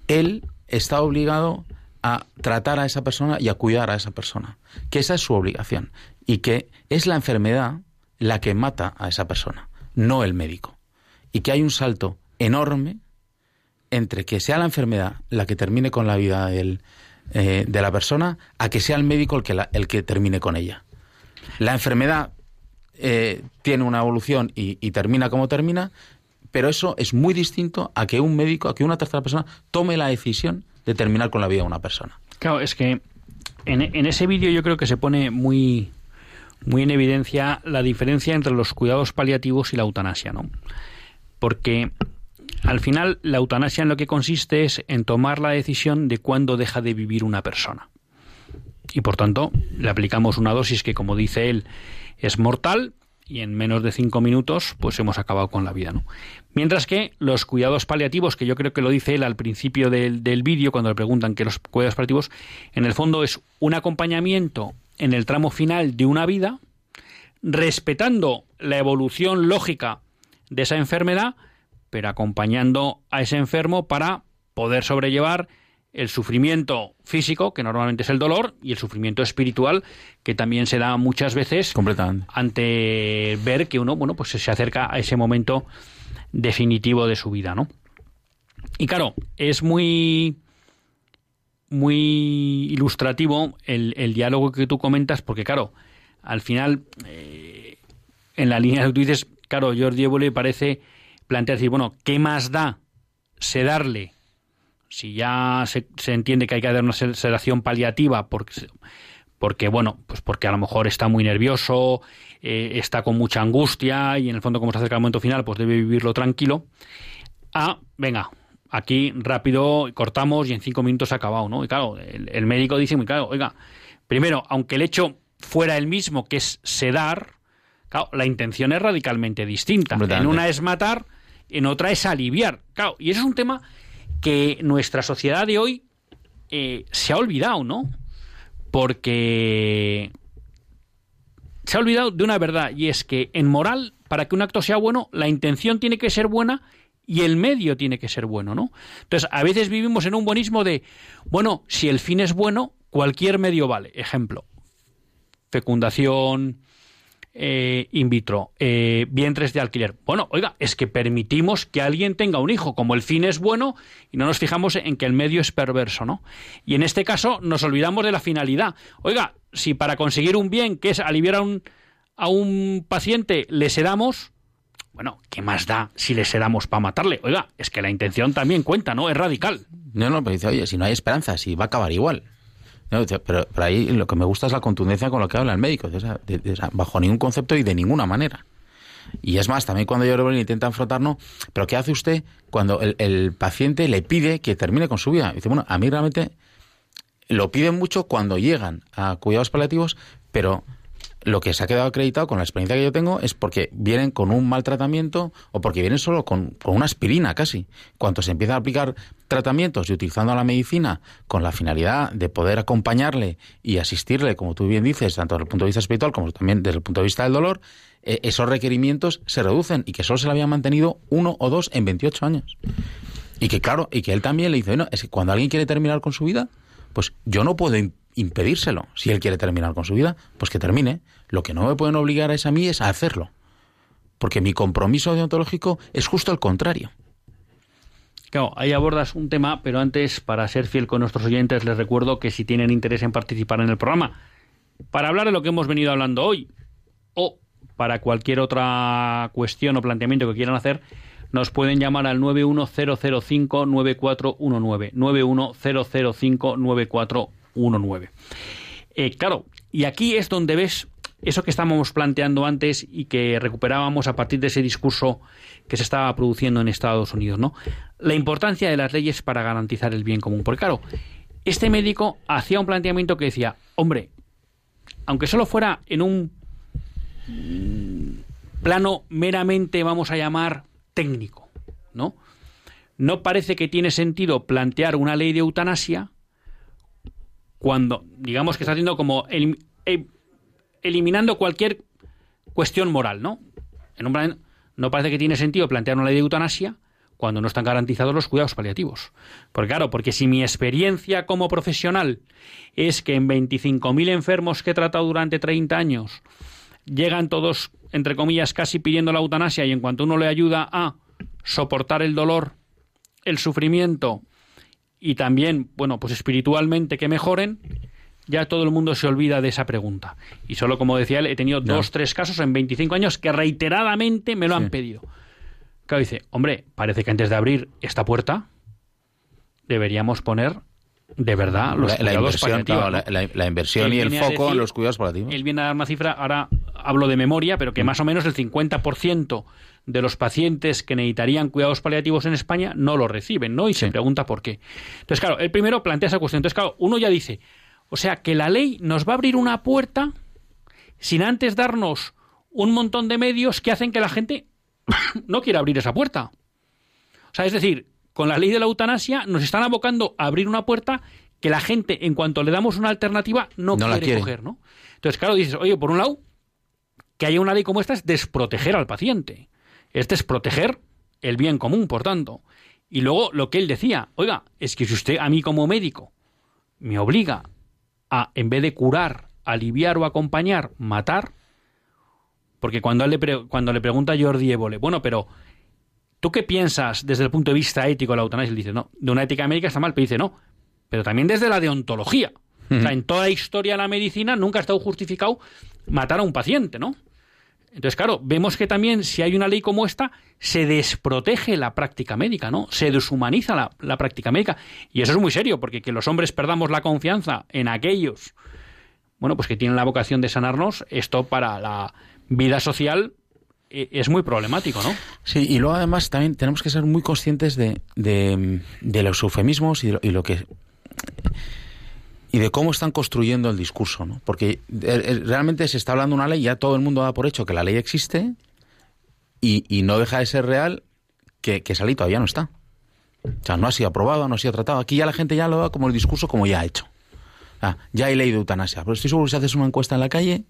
él está obligado a tratar a esa persona y a cuidar a esa persona. Que esa es su obligación. Y que es la enfermedad la que mata a esa persona, no el médico. Y que hay un salto enorme entre que sea la enfermedad la que termine con la vida eh, de la persona a que sea el médico el que, termine con ella. La enfermedad eh, tiene una evolución y, termina como termina, pero eso es muy distinto a que un médico, a que una tercera persona tome la decisión de terminar con la vida de una persona. Claro, es que en ese vídeo yo creo que se pone muy, muy en evidencia la diferencia entre los cuidados paliativos y la eutanasia, ¿no? Porque al final la eutanasia en lo que consiste es en tomar la decisión de cuándo deja de vivir una persona. Y por tanto, le aplicamos una dosis que, como dice él, es mortal y en menos de cinco minutos pues hemos acabado con la vida. ¿no? Mientras que los cuidados paliativos, que yo creo que lo dice él al principio del, del vídeo, cuando le preguntan que los cuidados paliativos, en el fondo es un acompañamiento en el tramo final de una vida, respetando la evolución lógica de esa enfermedad, pero acompañando a ese enfermo para poder sobrellevar el sufrimiento físico, que normalmente es el dolor, y el sufrimiento espiritual, que también se da muchas veces ante ver que uno, bueno, pues se acerca a ese momento definitivo de su vida, ¿no? Y claro, es muy muy ilustrativo el, el diálogo que tú comentas, porque claro, al final, eh, en la línea que tú dices, claro, Jordi Évole parece plantear decir, bueno, ¿qué más da sedarle si ya se, se, entiende que hay que dar una sedación paliativa porque, porque bueno, pues porque a lo mejor está muy nervioso, eh, está con mucha angustia y en el fondo como se acerca el momento final, pues debe vivirlo tranquilo. Ah, venga, aquí rápido cortamos y en cinco minutos ha acabado, ¿no? Y claro, el, el médico dice muy claro, oiga, primero, aunque el hecho fuera el mismo, que es sedar, claro, la intención es radicalmente distinta. En una es matar, en otra es aliviar. Claro, y eso es un tema que nuestra sociedad de hoy eh, se ha olvidado, ¿no? Porque se ha olvidado de una verdad, y es que en moral, para que un acto sea bueno, la intención tiene que ser buena y el medio tiene que ser bueno, ¿no? Entonces, a veces vivimos en un buenismo de, bueno, si el fin es bueno, cualquier medio vale. Ejemplo, fecundación, eh, in vitro, eh, vientres de alquiler. Bueno, oiga, es que permitimos que alguien tenga un hijo, como el fin es bueno y no nos fijamos en que el medio es perverso, ¿no? Y en este caso nos olvidamos de la finalidad. Oiga, si para conseguir un bien, que es aliviar a un, a un paciente, le sedamos, bueno, ¿qué más da si le sedamos para matarle? Oiga, es que la intención también cuenta, ¿no? Es radical. No, no, pero dice, oye, si no hay esperanza, si va a acabar igual. Pero, pero, ahí lo que me gusta es la contundencia con lo que habla el médico, bajo ningún concepto y de ninguna manera. Y es más, también cuando yo intenta enfrentarnos, pero ¿qué hace usted cuando el, el, paciente le pide que termine con su vida? dice, bueno, a mí realmente lo piden mucho cuando llegan a cuidados paliativos, pero lo que se ha quedado acreditado con la experiencia que yo tengo es porque vienen con un mal tratamiento o porque vienen solo con, una aspirina casi. Cuando se empiezan a aplicar tratamientos y utilizando la medicina con la finalidad de poder acompañarle y asistirle, como tú bien dices, tanto desde el punto de vista espiritual como también desde el punto de vista del dolor, eh, esos requerimientos se reducen y que solo se le habían mantenido uno o dos en 28 años. Y que claro, y que él también le dice, bueno, es que cuando alguien quiere terminar con su vida, pues yo no puedo impedírselo. Si él quiere terminar con su vida, pues que termine. Lo que no me pueden obligar es a mí es a hacerlo. Porque mi compromiso deontológico es justo el contrario. Claro, ahí abordas un tema, pero antes, para ser fiel con nuestros oyentes, les recuerdo que si tienen interés en participar en el programa, para hablar de lo que hemos venido hablando hoy, o para cualquier otra cuestión o planteamiento que quieran hacer, nos pueden llamar al 91005-9419. 91005-9419. Eh, claro, y aquí es donde ves eso que estábamos planteando antes y que recuperábamos a partir de ese discurso que se estaba produciendo en Estados Unidos, ¿no? La importancia de las leyes para garantizar el bien común. Porque claro, este médico hacía un planteamiento que decía, hombre, aunque solo fuera en un plano meramente, vamos a llamar, técnico, ¿no? No parece que tiene sentido plantear una ley de eutanasia cuando, digamos que está haciendo como el, eliminando cualquier cuestión moral, ¿no? En un plan, no parece que tiene sentido plantear una ley de eutanasia cuando no están garantizados los cuidados paliativos. Porque claro, porque si mi experiencia como profesional es que en 25.000 enfermos que he tratado durante 30 años llegan todos, entre comillas, casi pidiendo la eutanasia y en cuanto uno le ayuda a soportar el dolor, el sufrimiento y también, bueno, pues espiritualmente que mejoren, ya todo el mundo se olvida de esa pregunta. Y solo, como decía él, he tenido dos, tres casos en 25 años que reiteradamente me lo han pedido. Claro, dice, hombre, parece que antes de abrir esta puerta deberíamos poner de verdad los la, cuidados inversión, la, inversión y el foco en los cuidados paliativos. Él viene a dar una cifra, ahora hablo de memoria, pero que mm. más o menos el 50% de los pacientes que necesitarían cuidados paliativos en España no lo reciben, ¿no? Y se pregunta por qué. Entonces, claro, el primero plantea esa cuestión. Entonces, claro, uno ya dice, o sea, que la ley nos va a abrir una puerta sin antes darnos un montón de medios que hacen que la gente no quiera abrir esa puerta. O sea, es decir, con la ley de la eutanasia nos están abocando a abrir una puerta que la gente, en cuanto le damos una alternativa, no, quiere, coger, ¿no? Entonces, claro, dices, oye, por un lado, que haya una ley como esta es desproteger al paciente. Es desproteger el bien común, por tanto. Y luego lo que él decía, oiga, es que si usted a mí como médico me obliga a, en vez de curar, aliviar o acompañar, matar, porque cuando, le, cuando le pregunta a Jordi Évole, bueno, pero ¿tú qué piensas desde el punto de vista ético de la eutanasia? Él dice, no, de una ética médica está mal, pero dice, no, pero también desde la deontología. O sea, en toda la historia de la medicina nunca ha estado justificado matar a un paciente, ¿no? Entonces, claro, vemos que también si hay una ley como esta, se desprotege la práctica médica, ¿no? Se deshumaniza la, la, práctica médica. Y eso es muy serio, porque que los hombres perdamos la confianza en aquellos, bueno, pues que tienen la vocación de sanarnos, esto para la vida social e, es muy problemático, ¿no? Sí, y luego además también tenemos que ser muy conscientes de, de, de los eufemismos y, y lo que y de cómo están construyendo el discurso, ¿no? Porque eh, eh, realmente se está hablando una ley, ya todo el mundo da por hecho que la ley existe y, no deja de ser real que, que esa ley todavía no está. O sea, no ha sido aprobado, no ha sido tratado. Aquí ya la gente ya lo da como el discurso como ya ha hecho. ya hay ley de eutanasia. Pero estoy seguro que si haces una encuesta en la calle,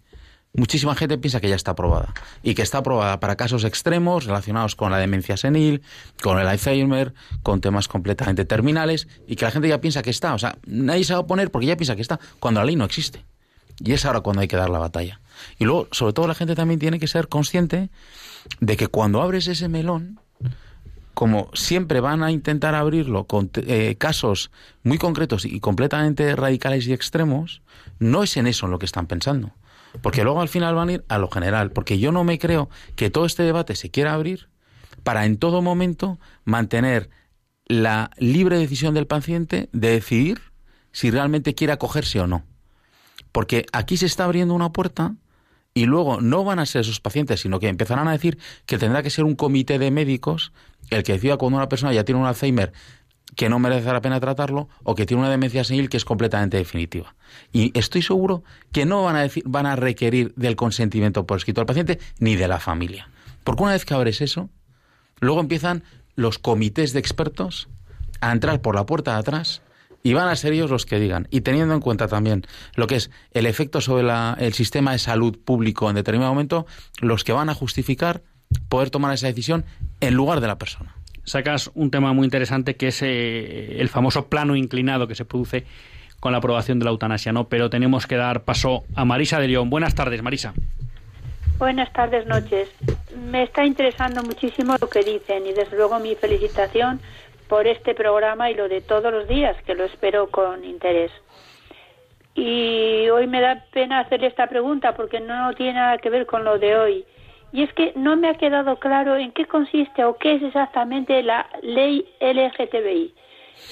muchísima gente piensa que ya está aprobada y que está aprobada para casos extremos relacionados con la demencia senil, con el Alzheimer, con temas completamente terminales y que la gente ya piensa que está. O sea, nadie se va a oponer porque ya piensa que está cuando la ley no existe. Y es ahora cuando hay que dar la batalla. Y luego, sobre todo, la gente también tiene que ser consciente de que cuando abres ese melón, como siempre van a intentar abrirlo con eh, casos muy concretos y completamente radicales y extremos, no es en eso en lo que están pensando. Porque luego al final van a ir a lo general. Porque yo no me creo que todo este debate se quiera abrir para en todo momento mantener la libre decisión del paciente de decidir si realmente quiere acogerse o no. Porque aquí se está abriendo una puerta y luego no van a ser esos pacientes, sino que empezarán a decir que tendrá que ser un comité de médicos el que decida cuando una persona ya tiene un Alzheimer que no merece la pena tratarlo o que tiene una demencia senil que es completamente definitiva. Y estoy seguro que no van a, decir, van a requerir del consentimiento por escrito del paciente ni de la familia. Porque una vez que abres eso, luego empiezan los comités de expertos a entrar por la puerta de atrás y van a ser ellos los que digan. Y teniendo en cuenta también lo que es el efecto sobre el sistema de salud público en determinado momento, los que van a justificar poder tomar esa decisión en lugar de la persona sacas un tema muy interesante que es eh, el famoso plano inclinado que se produce con la aprobación de la eutanasia, ¿no? Pero tenemos que dar paso a Marisa de León. Buenas tardes, Marisa. Buenas tardes, noches. Me está interesando muchísimo lo que dicen y desde luego mi felicitación por este programa y lo de todos los días, que lo espero con interés. Y hoy me da pena hacer esta pregunta porque no tiene nada que ver con lo de hoy Y es que no me ha quedado claro en qué consiste o qué es exactamente la ley LGTBI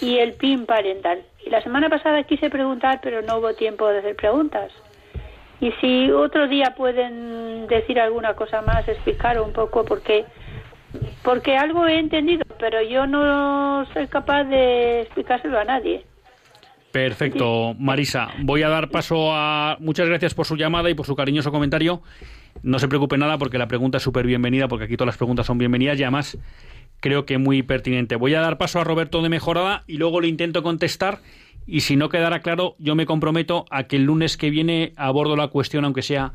y el PIN parental. Y la semana pasada quise preguntar, pero no hubo tiempo de hacer preguntas. Y si otro día pueden decir alguna cosa más, explicar un poco, porque porque algo he entendido, pero yo no soy capaz de explicárselo a nadie. Perfecto, Marisa. Voy a dar paso a. Muchas gracias por su llamada y por su cariñoso comentario. No se preocupe nada porque la pregunta es súper bienvenida, porque aquí todas las preguntas son bienvenidas y además creo que muy pertinente. Voy a dar paso a Roberto de Mejorada y luego le intento contestar. Y si no quedara claro, yo me comprometo a que el lunes que viene abordo la cuestión, aunque sea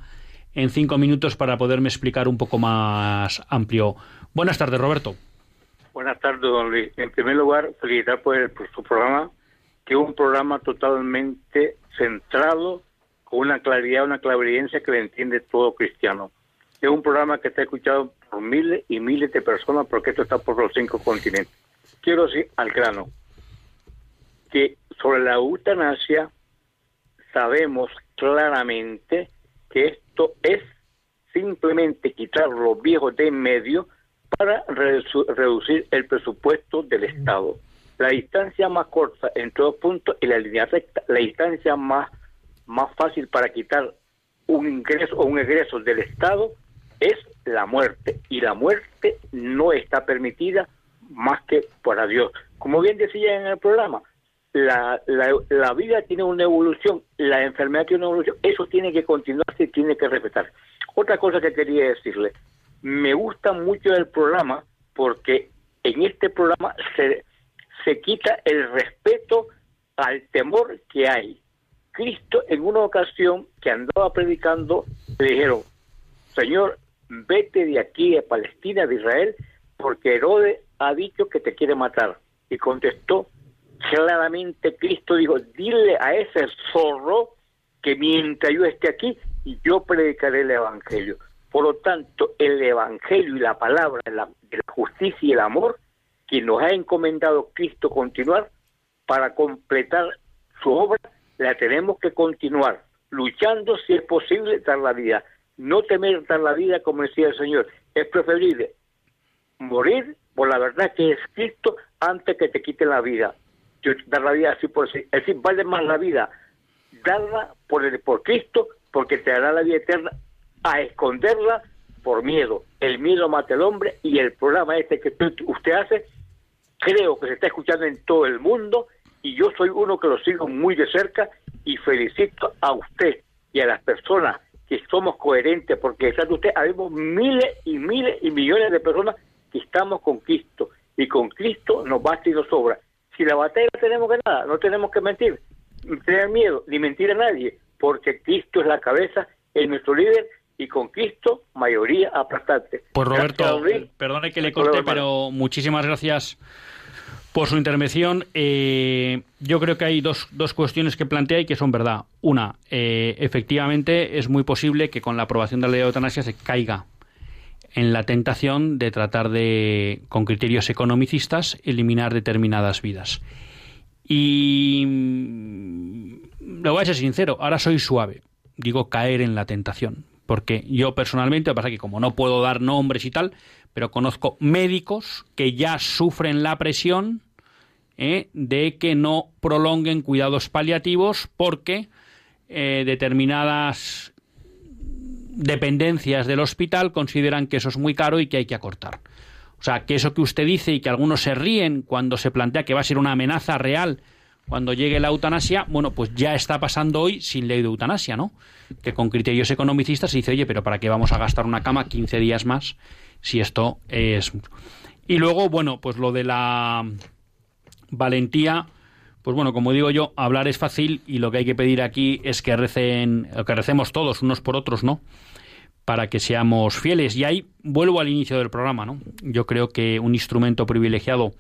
en cinco minutos, para poderme explicar un poco más amplio. Buenas tardes, Roberto. Buenas tardes, don Luis. En primer lugar, felicitar por, el, por su programa, que es un programa totalmente centrado, con una claridad, una clarividencia que le entiende todo cristiano. Es un programa que está escuchado por miles y miles de personas, porque esto está por los cinco continentes. Quiero decir al grano que sobre la eutanasia sabemos claramente que esto es simplemente quitar los viejos de en medio para reducir el presupuesto del Estado. La distancia más corta entre dos puntos y la línea recta, la distancia más, más fácil para quitar un ingreso o un egreso del Estado es la muerte. Y la muerte no está permitida más que por Dios. Como bien decía en el programa, la, la, la, vida tiene una evolución, la enfermedad tiene una evolución, eso tiene que continuarse y tiene que respetar. Otra cosa que quería decirle, me gusta mucho el programa porque en este programa se, se quita el respeto al temor que hay. Cristo en una ocasión que andaba predicando le dijeron, Señor, vete de aquí a Palestina, de Israel, porque Herodes ha dicho que te quiere matar. Y contestó claramente Cristo, dijo, dile a ese zorro que mientras yo esté aquí, yo predicaré el Evangelio. Por lo tanto, el Evangelio y la palabra de la, justicia y el amor que nos ha encomendado Cristo continuar para completar su obra, la tenemos que continuar, luchando si es posible dar la vida. No temer dar la vida, como decía el Señor, es preferible morir por la verdad que es Cristo antes que te quiten la vida. dar la vida así por así. Es decir, vale más la vida darla por, el, por Cristo porque te dará la vida eterna a esconderla por miedo. El miedo mata al hombre y el programa este que usted hace creo que se está escuchando en todo el mundo y yo soy uno que lo sigo muy de cerca y felicito a usted y a las personas que somos coherentes porque ¿sabe usted? Habemos miles y miles y millones de personas que estamos con Cristo y con Cristo nos basta y nos sobra. Si la batalla no tenemos que nada, no tenemos que mentir, tener miedo ni mentir a nadie, porque Cristo es la cabeza, es nuestro líder y con Cristo mayoría aplastante. Pues Roberto, perdone que le corte, pero muchísimas gracias por su intervención. Eh, yo creo que hay dos, dos cuestiones que plantea y que son verdad. Una, eh, efectivamente es muy posible que con la aprobación de la ley de eutanasia se caiga en la tentación de tratar de, con criterios economicistas, eliminar determinadas vidas. Y mm, lo voy a ser sincero, ahora soy suave, digo caer en la tentación, porque yo personalmente, lo que pasa es que como no puedo dar nombres y tal, pero conozco médicos que ya sufren la presión ¿eh? de que no prolonguen cuidados paliativos porque eh, determinadas dependencias del hospital consideran que eso es muy caro y que hay que acortar. O sea, que eso que usted dice y que algunos se ríen cuando se plantea que va a ser una amenaza real cuando llegue la eutanasia, bueno, pues ya está pasando hoy sin ley de eutanasia, ¿no? Que con criterios economicistas se dice, oye, pero ¿para qué vamos a gastar una cama 15 días más si esto es... Y luego, bueno, pues lo de la valentía, pues bueno, como digo yo, hablar es fácil y lo que hay que pedir aquí es que recen, que recemos todos unos por otros, ¿no? Para que seamos fieles. Y ahí vuelvo al inicio del programa, ¿no? Yo creo que un instrumento privilegiado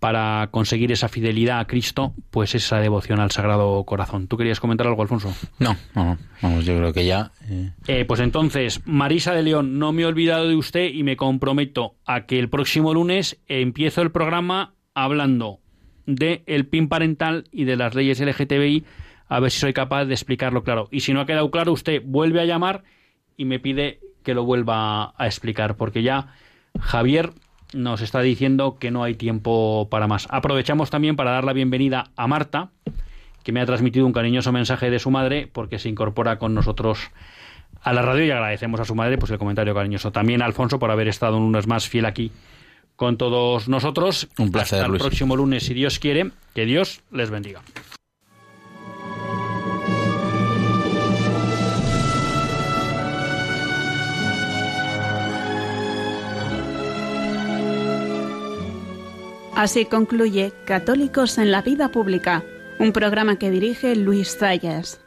para conseguir esa fidelidad a Cristo, pues esa devoción al Sagrado Corazón. ¿Tú querías comentar algo, Alfonso? No, no, vamos, yo creo que ya. Eh. Eh, pues entonces, Marisa de León, no me he olvidado de usted y me comprometo a que el próximo lunes empiezo el programa hablando de el PIN parental y de las leyes LGTBI, a ver si soy capaz de explicarlo claro. Y si no ha quedado claro, usted vuelve a llamar y me pide que lo vuelva a explicar, porque ya Javier nos está diciendo que no hay tiempo para más. Aprovechamos también para dar la bienvenida a Marta, que me ha transmitido un cariñoso mensaje de su madre porque se incorpora con nosotros a la radio y agradecemos a su madre pues el comentario cariñoso. También a Alfonso por haber estado un lunes más fiel aquí con todos nosotros. Un placer, Hasta el Luis. próximo lunes, si Dios quiere. Que Dios les bendiga. Así concluye Católicos en la Vida Pública, un programa que dirige Luis Zayas.